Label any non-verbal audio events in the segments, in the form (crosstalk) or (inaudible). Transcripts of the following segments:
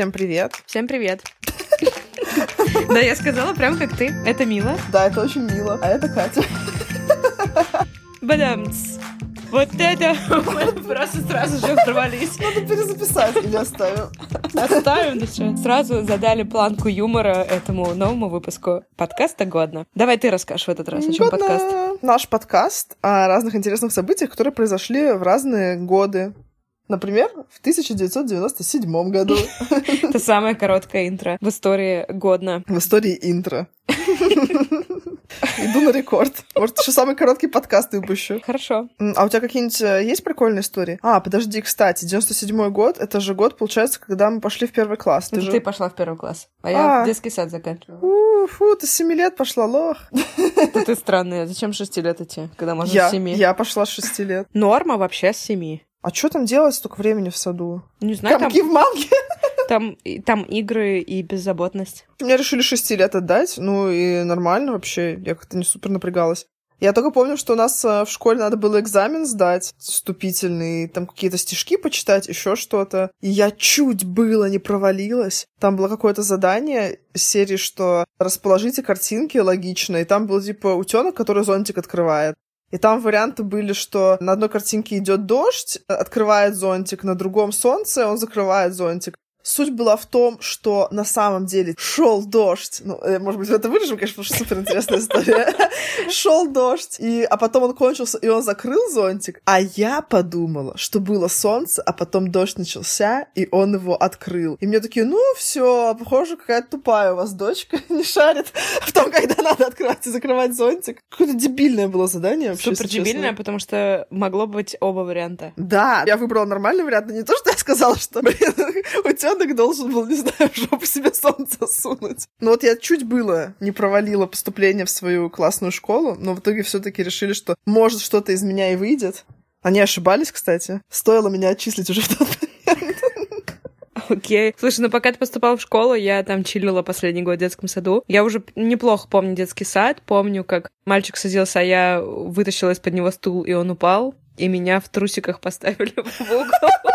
Всем привет. Всем привет. (laughs) Да, я сказала прям как ты. Это мило. Да, это очень мило. А это Катя. Бадамц. Вот это мы просто сразу же взорвались. Надо перезаписать или оставим? Оставим, что. Сразу задали планку юмора этому новому выпуску подкаста «Годно». Давай ты расскажешь в этот раз, о чем подкаст. Наш подкаст о разных интересных событиях, которые произошли в разные годы. Например, в 1997 году. Это самое короткое интро в истории «Годно». В истории интро. Иду на рекорд. Может, еще самый короткий подкаст выпущу. Хорошо. А у тебя какие-нибудь э, есть прикольные истории? А, подожди, кстати, 97 год, это же год, получается, когда мы пошли в первый класс. Ты же... ты пошла в первый класс, а я А. в детский сад заканчивала. Фу, ты с 7 лет пошла, лох. (laughs) Это ты странная. Зачем с шести лет идти, когда можно с семи? я пошла с 6 лет. Норма вообще с семи. А что там делать столько времени в саду? Не знаю, там, Комки в манге. там, и- там игры и беззаботность. Меня решили 6 лет отдать, ну и нормально вообще, я как-то не супер напрягалась. Я только помню, что у нас э, в школе надо было экзамен сдать, вступительный, там какие-то стишки почитать, еще что-то. И я чуть было не провалилась. Там было какое-то задание серии, что расположите картинки логично, и там был типа утенок, который зонтик открывает. И там варианты были, что на одной картинке идет дождь, открывает зонтик, на другом солнце, он закрывает зонтик. Суть была в том, что на самом деле шел дождь. Ну, э, может быть, это вырежем, конечно, потому что супер интересная история. (laughs) Шел дождь, и, а потом он кончился, и он закрыл зонтик. А я подумала, что было солнце, а потом дождь начался, и он его открыл. И мне такие, ну, все, похоже, какая-то тупая у вас дочка, (laughs) не шарит (laughs) в том, когда надо открывать и закрывать зонтик. Какое-то дебильное было задание вообще, Супер дебильная, потому что могло быть оба варианта. Да, я выбрала нормальный вариант, но не то, что я сказала, что, блин, утенок должен был, не знаю, в (laughs) жопу себе солнце сунуть. Но вот я чуть было не провалила поступление в свою классную школу, но в итоге все таки решили, что может что-то из меня и выйдет. Они ошибались, кстати. Стоило меня отчислить уже в тот момент. Окей. Слушай, ну пока ты поступал в школу, я там чилила последний год в детском саду. Я уже неплохо помню детский сад. Помню, как мальчик садился, а я вытащила из-под него стул, и он упал. И меня в трусиках (laughs) поставили в угол.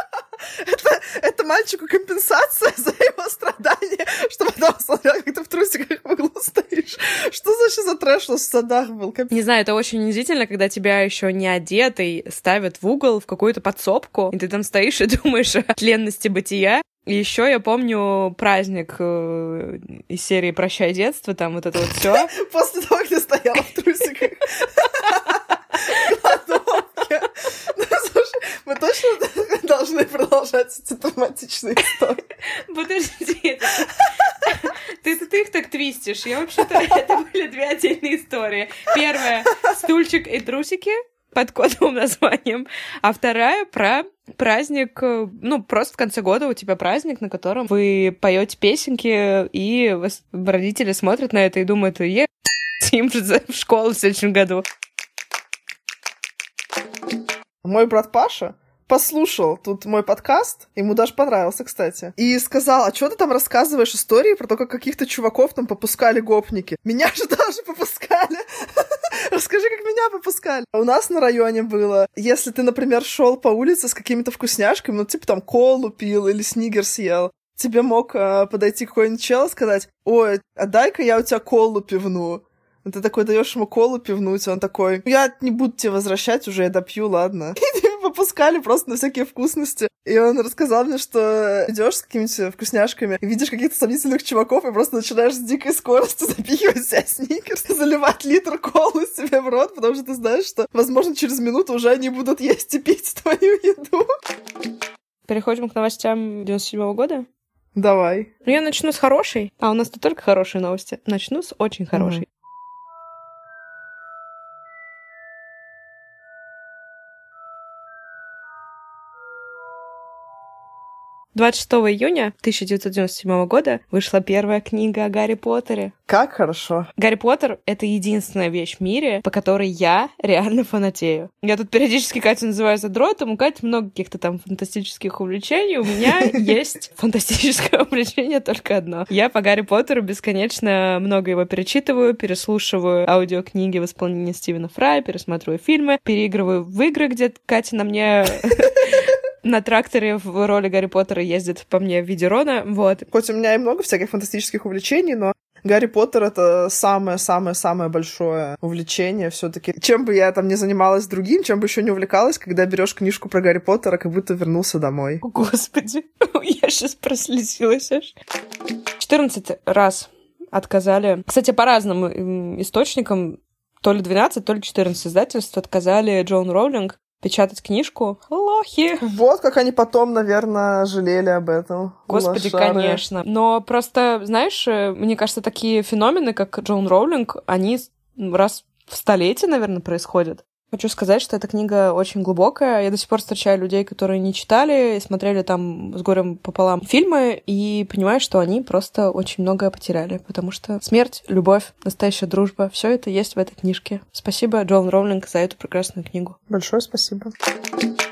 Это, это мальчику компенсация (laughs) за его страдания, что потом смотрел, как ты в трусиках в углу стоишь. Что за вообще за трэш в садах был? Капец. Не знаю, это очень унизительно, когда тебя еще не одетый ставят в угол, в какую-то подсобку, и ты там стоишь и (laughs) думаешь о тленности бытия. И еще я помню праздник э, из серии «Прощай детство», там вот это вот все. (laughs) После того, как ты стояла в трусиках. в кладовке. Ну, слушай, мы точно (laughs) должны продолжать эти травматичные истории. Подожди, ты, ты, ты их так твистишь. Я вообще-то... (laughs) Это были две отдельные истории. Первая — стульчик и трусики под кодовым названием, а вторая про праздник, ну, просто в конце года у тебя праздник, на котором вы поете песенки, и родители смотрят на это и думают, е, (laughs) им в школу в следующем году. Мой брат Паша послушал тут мой подкаст, ему даже понравился, кстати, и сказал, а что ты там рассказываешь истории про то, как каких-то чуваков там попускали гопники? Меня же даже попускали. (laughs) Расскажи, как меня попускали. У нас на районе было, если ты, например, шел по улице с какими-то вкусняшками, ну, типа там колу пил или снигер съел, тебе мог э, подойти какой-нибудь чел и сказать, ой, а дай-ка я у тебя колу пивну. Ты такой даешь ему колу пивнуть, и он такой, я не буду тебе возвращать уже, я допью, ладно. (laughs) И тебе попускали просто на всякие вкусности. И он рассказал мне, что идешь с какими-то вкусняшками, и видишь каких-то сомнительных чуваков, и просто начинаешь с дикой скоростью (laughs) запихивать себя сникерс, заливать литр колы себе в рот, потому что ты знаешь, что, возможно, через минуту уже они будут есть и пить твою еду. Переходим к новостям 97 года. Давай. Ну, я начну с хорошей. А у нас тут только хорошие новости. Начну с очень хорошей. 26 июня 1997 года вышла первая книга о Гарри Поттере. Как хорошо. Гарри Поттер — это единственная вещь в мире, по которой я реально фанатею. Я тут периодически Катю называю задротом, у Кати много каких-то там фантастических увлечений, у меня (laughs) есть фантастическое увлечение только одно. Я по Гарри Поттеру бесконечно много его перечитываю, переслушиваю аудиокниги в исполнении Стивена Фрая, пересматриваю фильмы, переигрываю в игры, где Катя на мне на тракторе в роли Гарри Поттера ездит по мне в виде Рона, вот. Хоть у меня и много всяких фантастических увлечений, но Гарри Поттер — это самое-самое-самое большое увлечение все таки Чем бы я там не занималась другим, чем бы еще не увлекалась, когда берешь книжку про Гарри Поттера, как будто вернулся домой. Господи, (laughs) я сейчас прослезилась аж. 14 раз отказали. Кстати, по разным источникам, то ли 12, то ли 14 издательств отказали Джон Роулинг печатать книжку. Лохи! Вот как они потом, наверное, жалели об этом. Господи, Лошары. конечно. Но просто, знаешь, э, мне кажется, такие феномены, как Джон Роулинг, они раз в столетие, наверное, происходят. Хочу сказать, что эта книга очень глубокая. Я до сих пор встречаю людей, которые не читали, смотрели там с горем пополам фильмы, и понимаю, что они просто очень многое потеряли, потому что смерть, любовь, настоящая дружба, все это есть в этой книжке. Спасибо, Джон Роулинг, за эту прекрасную книгу. Большое спасибо.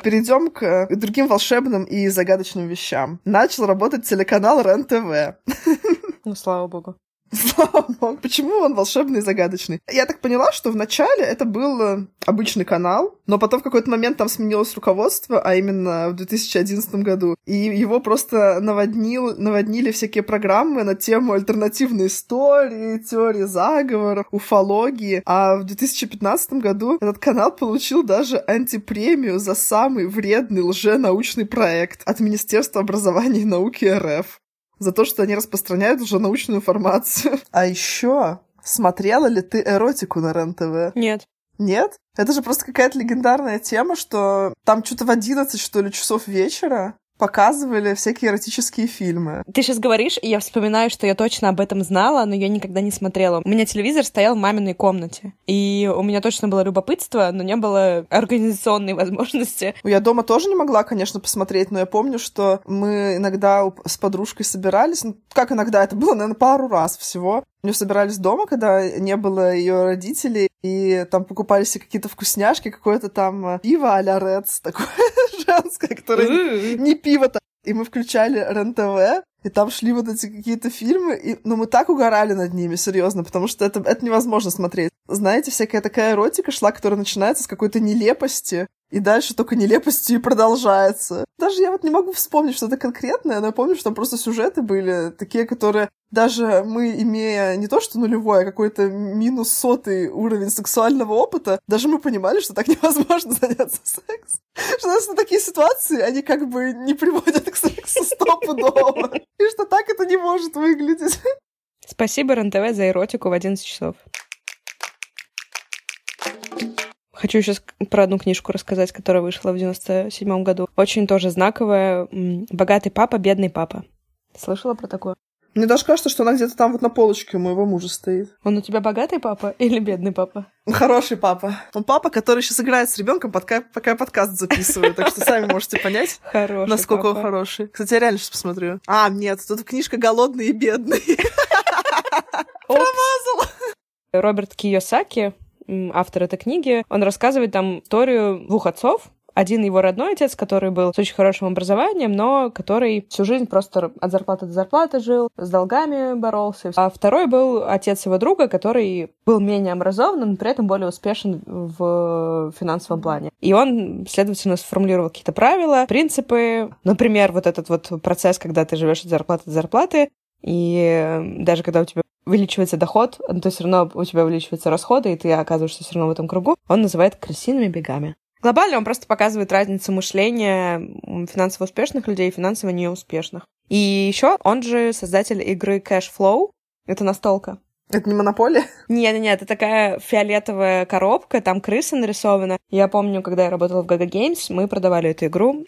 Перейдем к другим волшебным и загадочным вещам. Начал работать телеканал РЕН-ТВ. (laughs) Ну, слава богу. (laughs) Слава богу. Почему он волшебный и загадочный? Я так поняла, что вначале это был э, обычный канал, но потом в какой-то момент там сменилось руководство, а именно в 2011 году. И его просто наводнил, наводнили всякие программы на тему альтернативной истории, теории заговора, уфологии. А в 2015 году этот канал получил даже антипремию за самый вредный лженаучный проект от Министерства образования и науки РФ за то, что они распространяют уже научную информацию. А еще смотрела ли ты эротику на РЕН-ТВ? Нет. Нет? Это же просто какая-то легендарная тема, что там что-то в 11, что ли, часов вечера показывали всякие эротические фильмы. Ты сейчас говоришь, и я вспоминаю, что я точно об этом знала, но я никогда не смотрела. У меня телевизор стоял в маминой комнате, и у меня точно было любопытство, но не было организационной (laughs) возможности. Я дома тоже не могла, конечно, посмотреть, но я помню, что мы иногда с подружкой собирались, ну, как иногда, это было, наверное, пару раз всего, мы собирались дома, когда не было ее родителей, и там покупали себе какие-то вкусняшки, какое-то там э, пиво а-ля Редс, такое (laughs) женское, которое не пиво-то. И мы включали РЕН-ТВ, и там шли вот эти какие-то фильмы, и, ну, мы так угорали над ними, серьезно, потому что это, это невозможно смотреть. Знаете, всякая такая эротика шла, которая начинается с какой-то нелепости, и дальше только нелепостью и продолжается. Даже я вот не могу вспомнить что-то конкретное, но я помню, что там просто сюжеты были такие, которые даже мы, имея не то что нулевой, а какой-то минус сотый уровень сексуального опыта, даже мы понимали, что так (laughs) невозможно заняться сексом. Что на такие ситуации, они как бы не приводят к сексу стопудово. И что так это не может выглядеть. Спасибо РНТВ за эротику в 11 часов. Хочу сейчас про одну книжку рассказать, которая вышла в 97 году. Очень тоже знаковая. «Богатый папа, бедный папа». Слышала про такое? Мне даже кажется, что она где-то там вот на полочке у моего мужа стоит. Он у тебя богатый папа или бедный папа? Хороший папа. Он папа, который сейчас играет с ребенком, пока, пока я подкаст записываю. Так что сами можете понять, (laughs) хороший насколько папа. он хороший. Кстати, я реально сейчас посмотрю. А, нет, тут книжка «Голодный и бедный». (laughs) Промазал. Роберт Кiyosaki автор этой книги, он рассказывает там историю двух отцов, один его родной отец, который был с очень хорошим образованием, но который всю жизнь просто от зарплаты до зарплаты жил, с долгами боролся. А второй был отец его друга, который был менее образованным, но при этом более успешен в финансовом плане. И он, следовательно, сформулировал какие-то правила, принципы. Например, вот этот вот процесс, когда ты живешь от зарплаты до зарплаты, и даже когда у тебя увеличивается доход, то все равно у тебя увеличиваются расходы, и ты оказываешься все равно в этом кругу, он называет крысиными бегами. Глобально он просто показывает разницу мышления финансово успешных людей и финансово неуспешных. И еще он же создатель игры Cash Flow. Это настолка. Это не монополия? Нет, нет, это такая фиолетовая коробка, там крыса нарисована. Я помню, когда я работала в Gaga Games, мы продавали эту игру.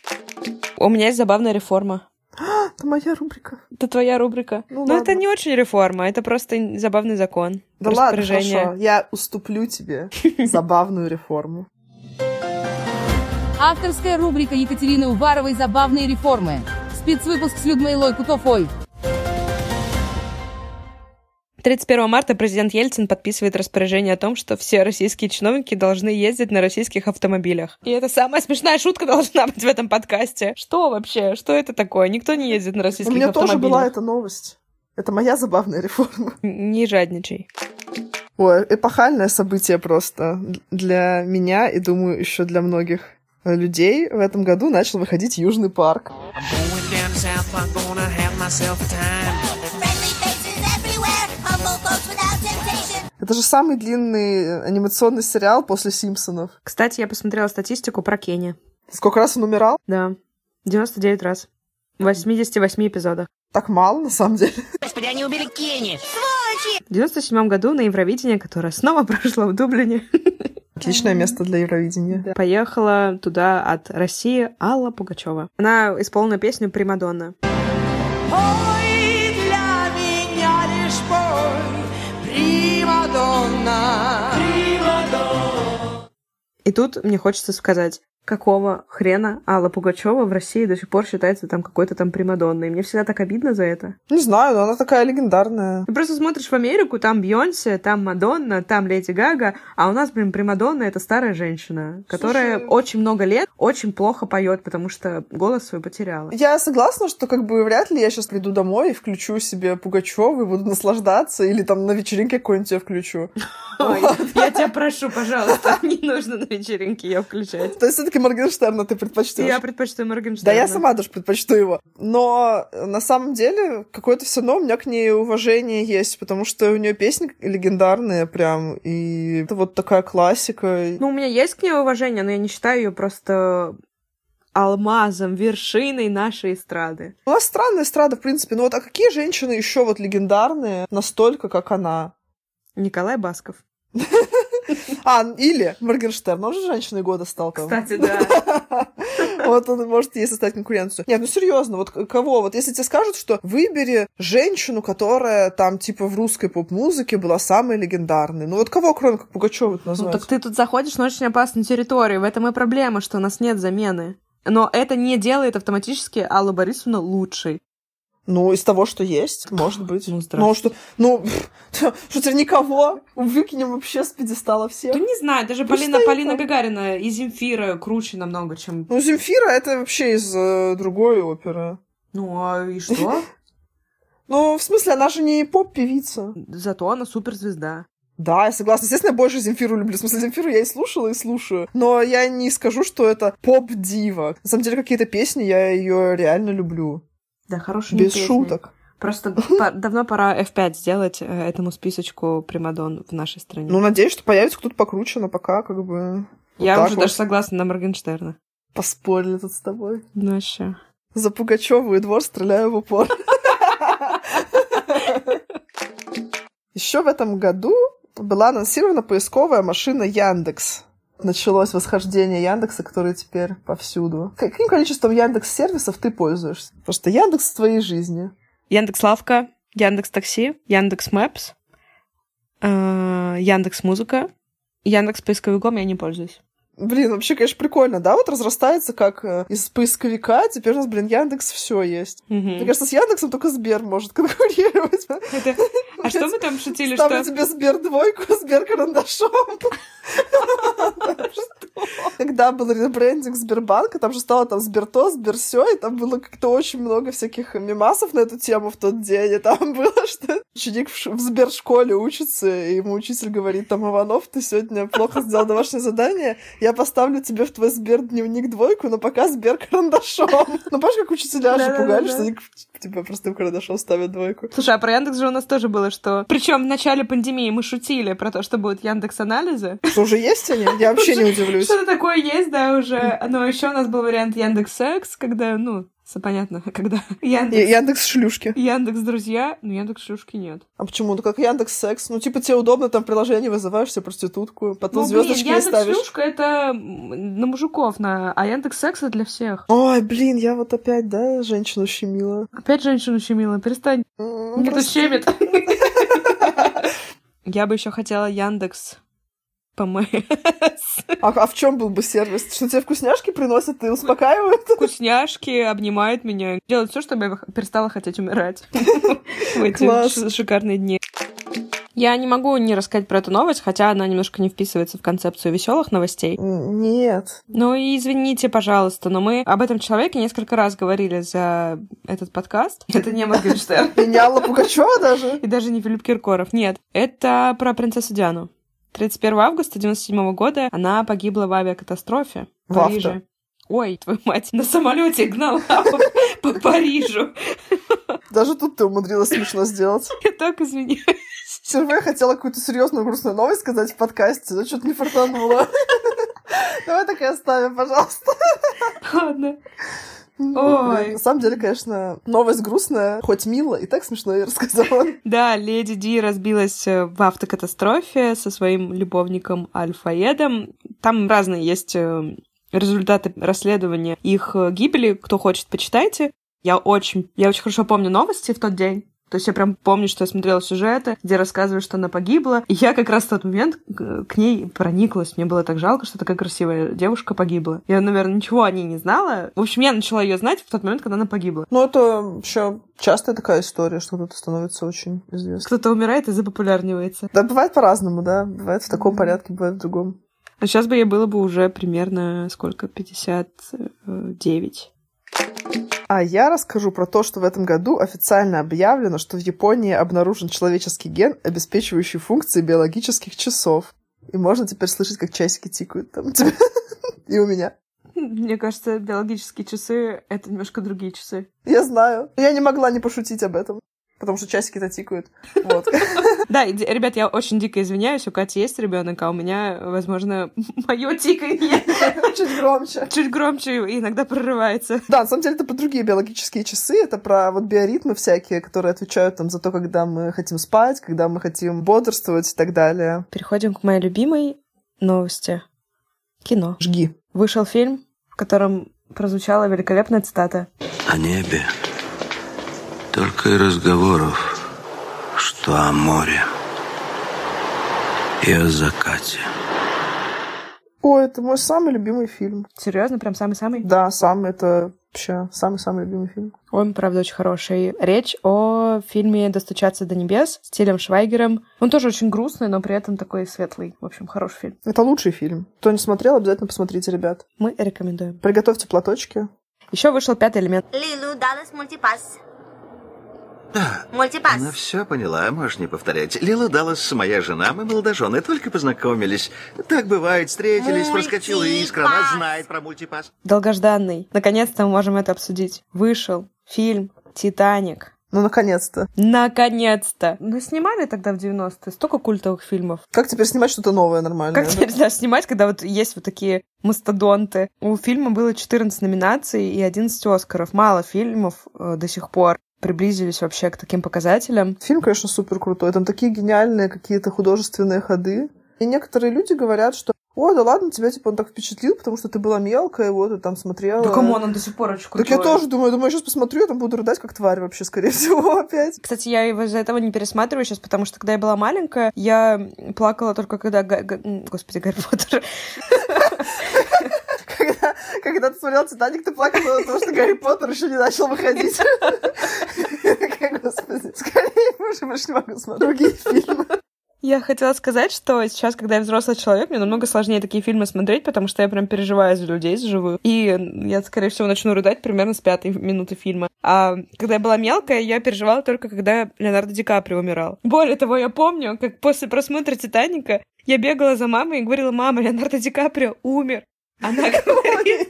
У меня есть забавная реформа. (gasps) Это моя рубрика. Это твоя рубрика. Ну, Но это не очень реформа, это просто забавный закон. Да ладно, хорошо. Я уступлю тебе (laughs) забавную реформу. Авторская рубрика Екатерины Уваровой «Забавные реформы». Спецвыпуск с Людмилой Кутофой. 31 марта президент Ельцин подписывает распоряжение о том, что все российские чиновники должны ездить на российских автомобилях. И это самая смешная шутка должна быть в этом подкасте. Что вообще? Что это такое? Никто не ездит на российских автомобилях. У меня тоже была эта новость. Это моя забавная реформа. Не жадничай. Ой, эпохальное событие просто для меня и, думаю, еще для многих людей в этом году начал выходить Южный парк. I'm going down south, I'm gonna have myself a time. Это же самый длинный анимационный сериал после Симпсонов. Кстати, я посмотрела статистику про Кенни. Сколько раз он умирал? Да, 99 раз. В 88 эпизодах. Так мало, на самом деле. Господи, они убили Кенни! В 97 году на Евровидение, которое снова (laughs) прошло в Дублине, (laughs) Отличное место для Евровидения. поехала туда от России Алла Пугачева. Она исполнила песню «Примадонна». Ой, примадонна. И тут мне хочется сказать, какого хрена Алла Пугачева в России до сих пор считается там какой-то там примадонной. Мне всегда так обидно за это. Не знаю, но она такая легендарная. Ты просто смотришь в Америку, там Бьонсе, там Мадонна, там Леди Гага, а у нас, блин, Примадонна — это старая женщина, которая Слушай- очень много лет очень плохо поет, потому что голос свой потеряла. Я согласна, что как бы вряд ли я сейчас приду домой и включу себе Пугачева и буду наслаждаться, или там на вечеринке какой-нибудь я включу. (laughs) Ой, я тебя прошу, пожалуйста, (laughs) не нужно на вечеринке ее включать. То есть все-таки Моргенштерна ты предпочтешь? Я предпочитаю Моргенштерна. Да, я сама даже предпочту его. Но э, на самом деле какое-то все равно у меня к ней уважение есть, потому что у нее песни легендарные прям, и это вот такая классика. Ну, у меня есть к ней уважение, но я не считаю ее просто алмазом, вершиной нашей эстрады. У нас странная эстрада, в принципе. Ну вот, а какие женщины еще вот легендарные настолько, как она? Николай Басков. (laughs) А, или Моргенштерн, он же женщиной года стал там. Кстати, да. (laughs) Вот он может ей составить конкуренцию. Нет, ну серьезно, вот кого? Вот если тебе скажут, что выбери женщину, которая там типа в русской поп-музыке была самой легендарной. Ну вот кого, кроме как Пугачева Ну, назвать? так ты тут заходишь на очень опасную территорию. В этом и проблема, что у нас нет замены. Но это не делает автоматически Аллу Борисовну лучшей. Ну, из того, что есть, может быть. Ну, Ну, что, ну, (laughs) что теперь никого? Выкинем вообще с пьедестала всех. Да не знаю, даже Ну, Полина, Полина. Гагарина и Земфира круче намного, чем... Ну, Земфира это вообще из э, другой оперы. Ну, а и что? (laughs) Ну, в смысле, она же не поп-певица. Зато она суперзвезда. Да, я согласна. Естественно, я больше Земфиру люблю. В смысле, Земфиру я и слушала, и слушаю. Но я не скажу, что это поп-дива. На самом деле, какие-то песни я ее реально люблю. Да, хорошая Без шуток. Просто давно пора F5 сделать э, этому списочку примадон в нашей стране. Ну, надеюсь, что появится кто-то покруче, но пока как бы Я уже вот. даже согласна на Моргенштерна. поспорили тут с тобой. Ну, вообще. За Пугачеву и двор стреляю в упор. (laughs) Еще в этом году была анонсирована поисковая машина Яндекс. Началось восхождение Яндекса, который теперь повсюду. Каким количеством Яндекс сервисов ты пользуешься? Просто Яндекс в твоей жизни. Яндекс Лавка, Яндекс Такси, Яндекс Мэпс, э, Яндекс Музыка, Яндекс Поисковиком я не пользуюсь. Блин, вообще, конечно, прикольно, да? Вот разрастается как э, из поисковика, теперь у нас, блин, Яндекс все есть. Мгм. Мне кажется, с Яндексом только Сбер может (laughs) конкурировать. Это- А что мы там шутили, Ставлю что... тебе Сбер двойку, (laughs) Сбер карандашом. Когда был ребрендинг Сбербанка, там же стало там Сберто, Сберсё, и там было как-то очень много всяких мемасов на эту тему в тот день, и там (laughs) было, что ученик в Сбершколе учится, и ему учитель говорит, там, Иванов, ты сегодня плохо сделал домашнее задание, я поставлю тебе в твой Сбер-дневник двойку, но пока Сбер карандашом. (laughs) Ну, помнишь, как учителя же пугали, что они тебе простым карандашом ставят двойку? Слушай, а про Яндекс же у нас тоже было, что... Причем в начале пандемии мы шутили про то, что будут Яндекс анализы. Что, уже есть они? Я вообще не удивлюсь. Что-то такое есть, да, уже. Но еще у нас был вариант Яндекс Секс, когда, ну, понятно, (laughs) когда Яндекс... Яндекс шлюшки. Яндекс Друзья, но Яндекс Шлюшки нет. А почему? Ну как Яндекс Секс. Ну, типа, тебе удобно, там в приложении вызываешь себе проститутку, потом Ну, блин, звездочки ей Яндекс ставишь. Шлюшка это на мужиков, на... а Яндекс Секс это для всех. Ой, блин, я вот опять, да, женщину щемила. Опять женщину щемила, перестань. Мне тут щемит. (laughs) Я бы еще хотела Яндекс ПМС. А, а в чем был бы сервис? Что тебе вкусняшки приносят и успокаивают? Вкусняшки обнимают меня. Делают все, чтобы я перестала хотеть умирать (laughs) в эти шикарные дни. Я не могу не рассказать про эту новость, хотя она немножко не вписывается в концепцию веселых новостей. Нет. Ну и извините, пожалуйста, но мы об этом человеке несколько раз говорили за этот подкаст. (laughs) Это не Моргенштерн. И не Алла Пугачева даже. И даже не Филипп Киркоров. Нет, это про принцессу Диану. 31 августа 97 года она погибла в авиакатастрофе в В авто. Париже. Ой, твою мать, на самолете гнала по, по Парижу. Даже тут ты умудрилась смешно сделать. Я так извиняюсь. Впервые хотела какую-то серьезную грустную новость сказать в подкасте, но что-то не фартануло. (laughs) Давай так и оставим, пожалуйста. Ладно. Ой. На самом деле, конечно, новость грустная, хоть мило, и так смешно я рассказала. (laughs) Да, леди Ди разбилась э, в автокатастрофе со своим любовником Альфаедом. Там разные есть э, результаты расследования их э, гибели. Кто хочет, почитайте. Я очень, я очень хорошо помню новости в тот день. То есть я прям помню, что я смотрела сюжеты, где рассказывают, что она погибла. И я как раз в тот момент к ней прониклась. Мне было так жалко, что такая красивая девушка погибла. Я, наверное, ничего о ней не знала. В общем, я начала ее знать в тот момент, когда она погибла. Ну, это вообще частая такая история, что кто-то становится очень известным. Кто-то умирает и запопулярнивается. Да, бывает по-разному, да. Бывает в таком порядке, бывает в другом. А сейчас бы ей было бы уже примерно сколько? 59. А я расскажу про то, что в этом году официально объявлено, что в Японии обнаружен человеческий ген, обеспечивающий функции биологических часов. И можно теперь слышать, как часики тикают там у (laughs) тебя и у меня. Мне кажется, биологические часы — это немножко другие часы. Я знаю. Я не могла не пошутить об этом. Потому что часики-то тикают. (laughs) Вот. Да, ребят, я очень дико извиняюсь, у Кати есть ребенок, а у меня, возможно, (laughs) мое тиканье Чуть громче. чуть громче и иногда прорывается. Да, на самом деле это про другие биологические часы, это про вот биоритмы всякие, которые отвечают там за то, когда мы хотим спать, когда мы хотим бодрствовать и так далее. Переходим к моей любимой новости. Кино. Жги. Вышел фильм, в котором прозвучала великолепная цитата. О небе только и разговоров, что о море и о закате. Ой, это мой самый любимый фильм. Серьезно, прям самый-самый? Да, самый, это вообще самый-самый любимый фильм. Он, правда, очень хороший. Речь о фильме «Достучаться до небес» с Тилем Швайгером. Он тоже очень грустный, но при этом такой светлый. В общем, хороший фильм. Это лучший фильм. Кто не смотрел, обязательно посмотрите, ребят. Мы рекомендуем. Приготовьте платочки. Еще вышел пятый элемент. Лилу Даллас мультипас. Да, Мультипас. она все поняла, можешь не повторять. Лила Даллас, моя жена, мы молодожены, только познакомились. Так бывает, встретились, проскочила искра, она Мультипас. знает про мультипас. Долгожданный. Наконец-то мы можем это обсудить. Вышел фильм «Титаник». Ну, наконец-то. Наконец-то! Ну, снимали тогда в 90-е столько культовых фильмов. Как теперь снимать что-то новое нормальное? Как теперь да, снимать, когда вот есть вот такие мастодонты? У фильма было 14 номинаций и 11 Оскаров. Мало фильмов э, до сих пор приблизились вообще к таким показателям. Фильм, конечно, супер крутой. Там такие гениальные какие-то художественные ходы. И некоторые люди говорят, что о, да ладно, тебя типа он так впечатлил, потому что ты была мелкая, вот, и там смотрела. он до сих пор очень Так я тоже думаю, думаю, я сейчас посмотрю, я там буду рыдать как тварь вообще, скорее всего, (laughs) опять. Кстати, я его из-за этого не пересматриваю сейчас, потому что когда я была маленькая, я плакала только когда... Га- Га- Господи, Гарри Поттер. Когда, когда ты смотрел «Титаник», ты плакала, потому что Гарри Поттер еще не начал выходить. Уже больше не могу смотреть другие (laughs) фильмы. Я хотела сказать, что сейчас, когда я взрослый человек, мне намного сложнее такие фильмы смотреть, потому что я прям переживаю за людей живую. И я, скорее всего, начну рыдать примерно с пятой минуты фильма. А когда я была мелкая, я переживала только, когда Леонардо Ди Каприо умирал. Более того, я помню, как после просмотра «Титаника» я бегала за мамой и говорила, мама, Леонардо Ди Каприо умер. Она говорит,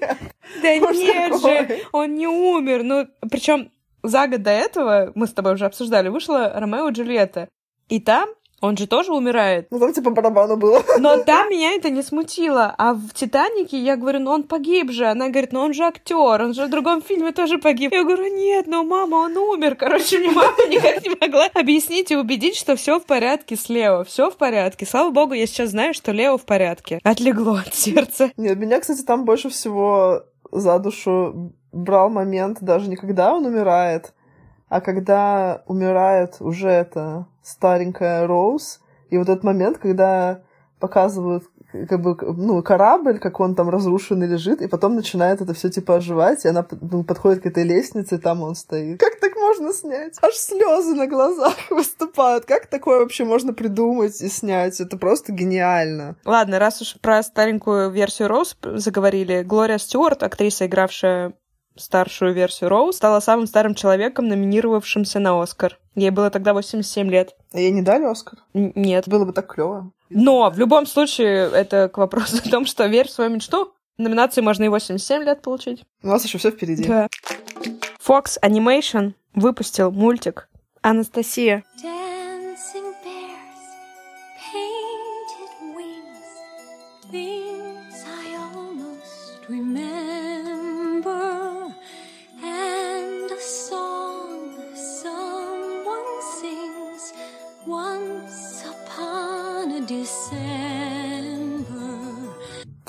да нет же, он не умер. Ну, причем за год до этого, мы с тобой уже обсуждали, вышла Ромео и Джульетта. И там он же тоже умирает. Ну, там типа барабану было. Но там меня это не смутило. А в «Титанике» я говорю, ну он погиб же. Она говорит, ну он же актер, он же в другом фильме тоже погиб. Я говорю, нет, ну мама, он умер. Короче, мне мама никак не могла объяснить и убедить, что все в порядке с Лео. Все в порядке. Слава богу, я сейчас знаю, что Лео в порядке. Отлегло от сердца. Нет, меня, кстати, там больше всего за душу брал момент даже не когда он умирает, а когда умирает уже эта старенькая Роуз, и вот этот момент, когда показывают как бы, ну, корабль, как он там разрушенный лежит, и потом начинает это все типа оживать, и она ну, подходит к этой лестнице, и там он стоит. Как так можно снять? Аж слезы на глазах (laughs) выступают. Как такое вообще можно придумать и снять? Это просто гениально. Ладно, раз уж про старенькую версию Роуз заговорили, Глория Стюарт, актриса, игравшая старшую версию Роуз, стала самым старым человеком, номинировавшимся на Оскар. Ей было тогда 87 лет. А ей не дали Оскар? Н- нет. Было бы так клево. Но в любом случае это к вопросу о том, что верь в свою мечту. Номинации можно и 87 лет получить. У нас еще все впереди. Да. Fox Animation выпустил мультик Анастасия.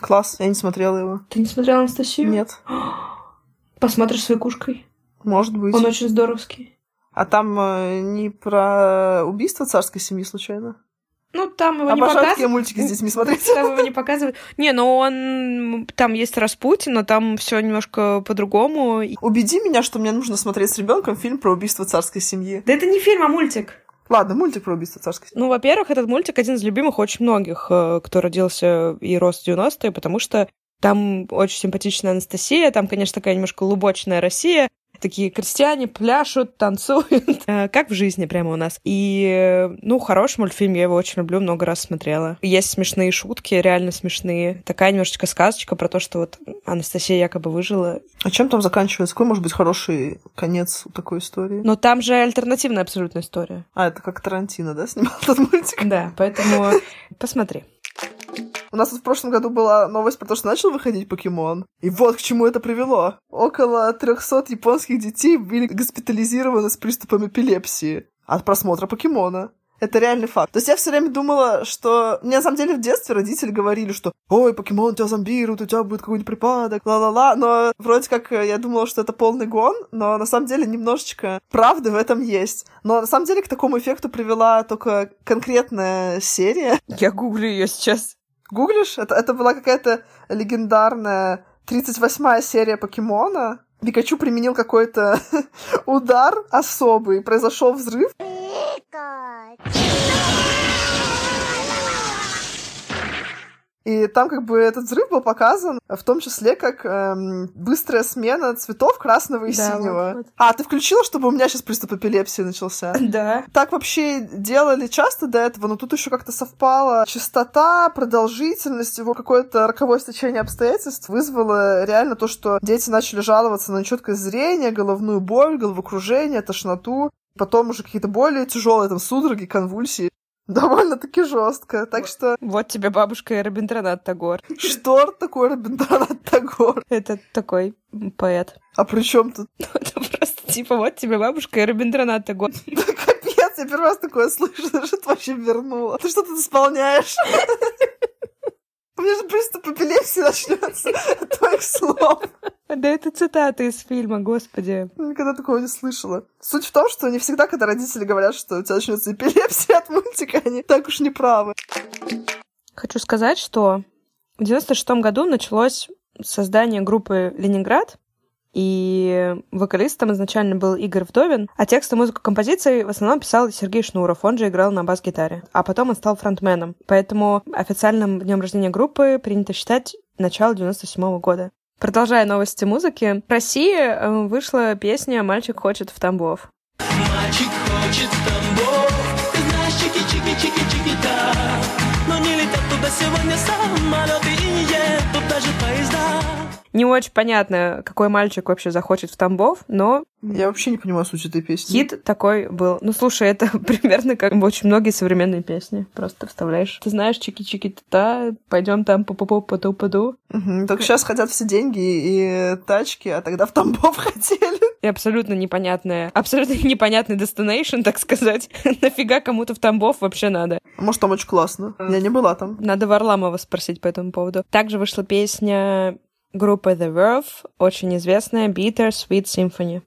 Класс, я не смотрела его. Ты не смотрела Анастасию? Нет, (gasps) Посмотришь с Викушкой. может быть. Он очень здоровский. А там э, не про убийство царской семьи случайно? Ну, там его не Обожаю такие показывают. мультики с детьми смотреть. Там его не показывают. Не, ну он... Там есть Распутин, но там все немножко по-другому. Убеди меня, что мне нужно смотреть с ребенком фильм про убийство царской семьи. Да это не фильм, а мультик. Ладно, мультик про убийство царской семьи. Ну, во-первых, этот мультик один из любимых очень многих, э, кто родился и рос в 90-е, потому что там очень симпатичная Анастасия, там, конечно, такая немножко лубочная Россия, такие крестьяне пляшут, танцуют, Э, как в жизни прямо у нас. И, ну, хороший мультфильм, я его очень люблю, много раз смотрела. Есть смешные шутки, реально смешные. Такая немножечко сказочка про то, что вот Анастасия якобы выжила. А чем там заканчивается? Какой может быть хороший конец у такой истории? Но там же альтернативная абсолютно история. А, это как Тарантино, да, снимал этот мультик? Да, поэтому посмотри. У нас тут в прошлом году была новость про то, что начал выходить покемон. И вот к чему это привело. Около 300 японских детей были госпитализированы с приступом эпилепсии от просмотра покемона. Это реальный факт. То есть я все время думала, что... Мне на самом деле в детстве родители говорили, что «Ой, покемон тебя зомбирует, у тебя будет какой-нибудь припадок, ла-ла-ла». Но вроде как э, я думала, что это полный гон, но на самом деле немножечко правды в этом есть. Но на самом деле к такому эффекту привела только конкретная серия. Я гуглю ее сейчас. Гуглишь? Это, это была какая-то легендарная 38-я серия покемона. Пикачу применил какой-то (laughs) удар особый, произошел взрыв. И там как бы этот взрыв был показан, в том числе как эм, быстрая смена цветов красного и Да, синего. вот, вот. А, ты включила, чтобы у меня сейчас приступ эпилепсии начался? (laughs) Да. Так вообще делали часто до этого, но тут еще как-то совпала частота, продолжительность, его какое-то роковое стечение обстоятельств вызвало реально то, что дети начали жаловаться на нечеткое зрение, головную боль, головокружение, тошноту, потом уже какие-то более тяжелые там судороги, конвульсии. (laughs) Довольно-таки жестко. Так что Вот тебе бабушка и Робинтранат Тагор. (laughs) что такое Робинтранат Тагор? Это такой поэт. А при чем тут? (laughs) Это просто типа вот тебе бабушка и Робинтранат Тагор. Да капец, я первый раз такое слышу, что ты вообще вернула. Ты что тут исполняешь? У меня же приступ эпилепсии начнется от твоих слов. Да это цитата из фильма, господи. Никогда такого не слышала. Суть в том, что не всегда, когда родители говорят, что у тебя начнется эпилепсия от мультика, они так уж не правы. Хочу сказать, что в 96 году началось создание группы «Ленинград», и вокалистом изначально был Игорь Вдовин, а текст и музыку композиции в основном писал Сергей Шнуров, он же играл на бас-гитаре, а потом он стал фронтменом. Поэтому официальным днем рождения группы принято считать начало 97 года. Продолжая новости музыки, в России э, вышла песня «Мальчик хочет в Тамбов». Мальчик хочет в Тамбов Ты знаешь, чики-чики-чики-чики-да Но не летят туда сегодня самолеты И едут даже поезда Не очень понятно, какой мальчик вообще захочет в Тамбов, но Я вообще не понимаю суть этой песни. хит такой был. Ну, слушай, это (laughs) примерно как очень многие современные песни. Просто вставляешь. Ты знаешь, чики-чики-та, пойдем там по по по ту паду Мгм, Только сейчас хотят все деньги и тачки, а тогда в Тамбов (laughs) хотели. И абсолютно непонятная, абсолютно (laughs) непонятный destination, так сказать. Нафига кому-то в Тамбов вообще надо? Может, там очень классно. Я не была там. Надо Варламова спросить по этому поводу. Также вышла песня группы The Verve, очень известная Bitter Sweet Symphony.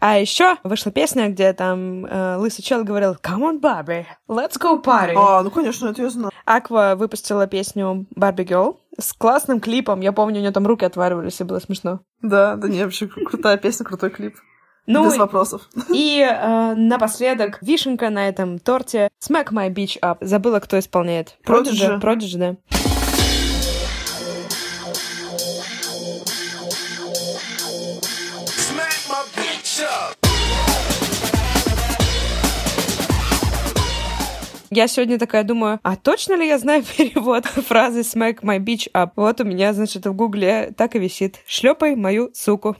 А еще вышла песня, где там э, лысый чел говорил «Come on, Barbie, let's go party». А, ну, конечно, это я знаю. Аква выпустила песню Barbie Girl с классным клипом. Я помню, у нее там руки отваривались, и было смешно. Да, да не, вообще кру- крутая песня, крутой клип. Ну, Без вопросов. и э, напоследок вишенка на этом торте Smack My Beach Up. Забыла, кто исполняет. Prodigy. Prodigy, да. Я сегодня такая думаю, а точно ли я знаю (laughs) перевод фразы «smack my bitch up»? Вот у меня, значит, в гугле так и висит. Шлепай мою суку.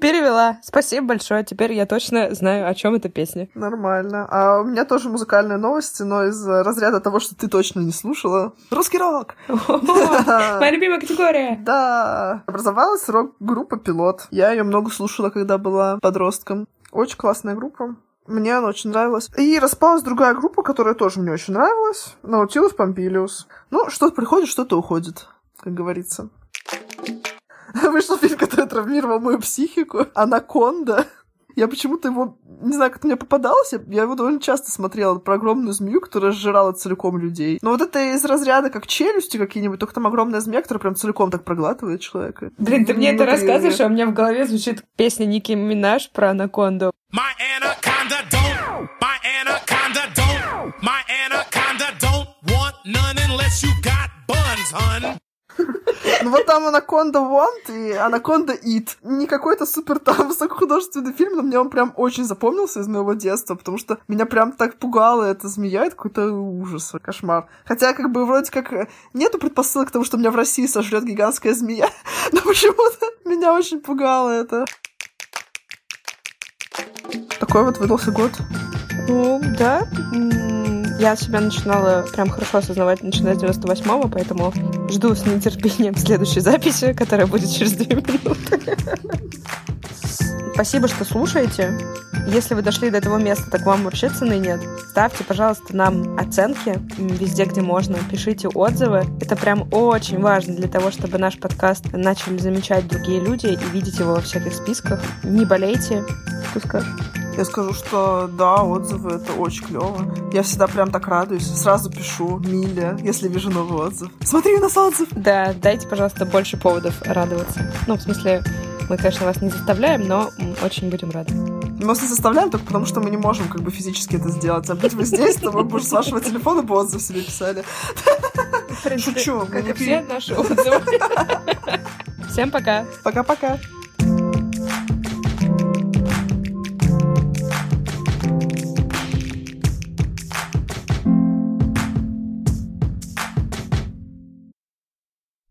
Перевела. Спасибо большое. Теперь я точно знаю, о чем эта песня. Нормально. А у меня тоже музыкальные новости, но из разряда того, что ты точно не слушала. Русский рок! Моя любимая категория. (laughs) Да. Образовалась рок-группа «Пилот». Я ее много слушала, когда была подростком. Очень классная группа. Мне она очень нравилась. И распалась другая группа, которая тоже мне очень нравилась. Наутилус Помпилиус. Ну, что-то приходит, что-то уходит, как говорится. (laughs) Вышел фильм, который травмировал мою психику. Анаконда. Я почему-то его, не знаю, как мне попадалось, я- его довольно часто смотрела про огромную змею, которая сжирала целиком людей. Но вот это из разряда как челюсти какие-нибудь, только там огромная змея, которая прям целиком так проглатывает человека. Блин, ты мне это рассказываешь, а у меня в голове звучит песня Ники Минаж про анаконду. My anaconda don't, my anaconda don't, Ну вот там Анаконда Want и Анаконда Eat. Не какой-то супер там (laughs) высокохудожественный фильм, но мне он прям очень запомнился из моего детства, потому что меня прям так пугала эта змея, это какой-то ужас, кошмар. Хотя как бы вроде как э, нету предпосылок к тому, что меня в России сожрет гигантская змея, (laughs) но почему-то меня очень пугало это. Такой вот выдался год. Ну, да. Я себя начинала прям хорошо осознавать, начиная с 98-го, поэтому жду с нетерпением следующей записи, которая будет через две минуты. Спасибо, что слушаете. Если вы дошли до этого места, так вам вообще цены нет. Ставьте, пожалуйста, нам оценки везде, где можно. Пишите отзывы. Это прям очень важно для того, чтобы наш подкаст начали замечать другие люди и видеть его во всяких списках. Не болейте. Что скажешь? Я скажу, что да, отзывы это очень клево. Я всегда прям так радуюсь. Сразу пишу Миле, если вижу новый отзыв. Смотри, у нас отзыв! Да, дайте, пожалуйста, больше поводов радоваться. Ну, в смысле, мы, конечно, вас не заставляем, но очень будем рады. Мы вас не заставляем только потому, что мы не можем как бы физически это сделать. А будь вы здесь, то вы бы с вашего телефона бы отзыв себе писали. Шучу, мы как и все наши отзывы. Всем пока! Пока-пока.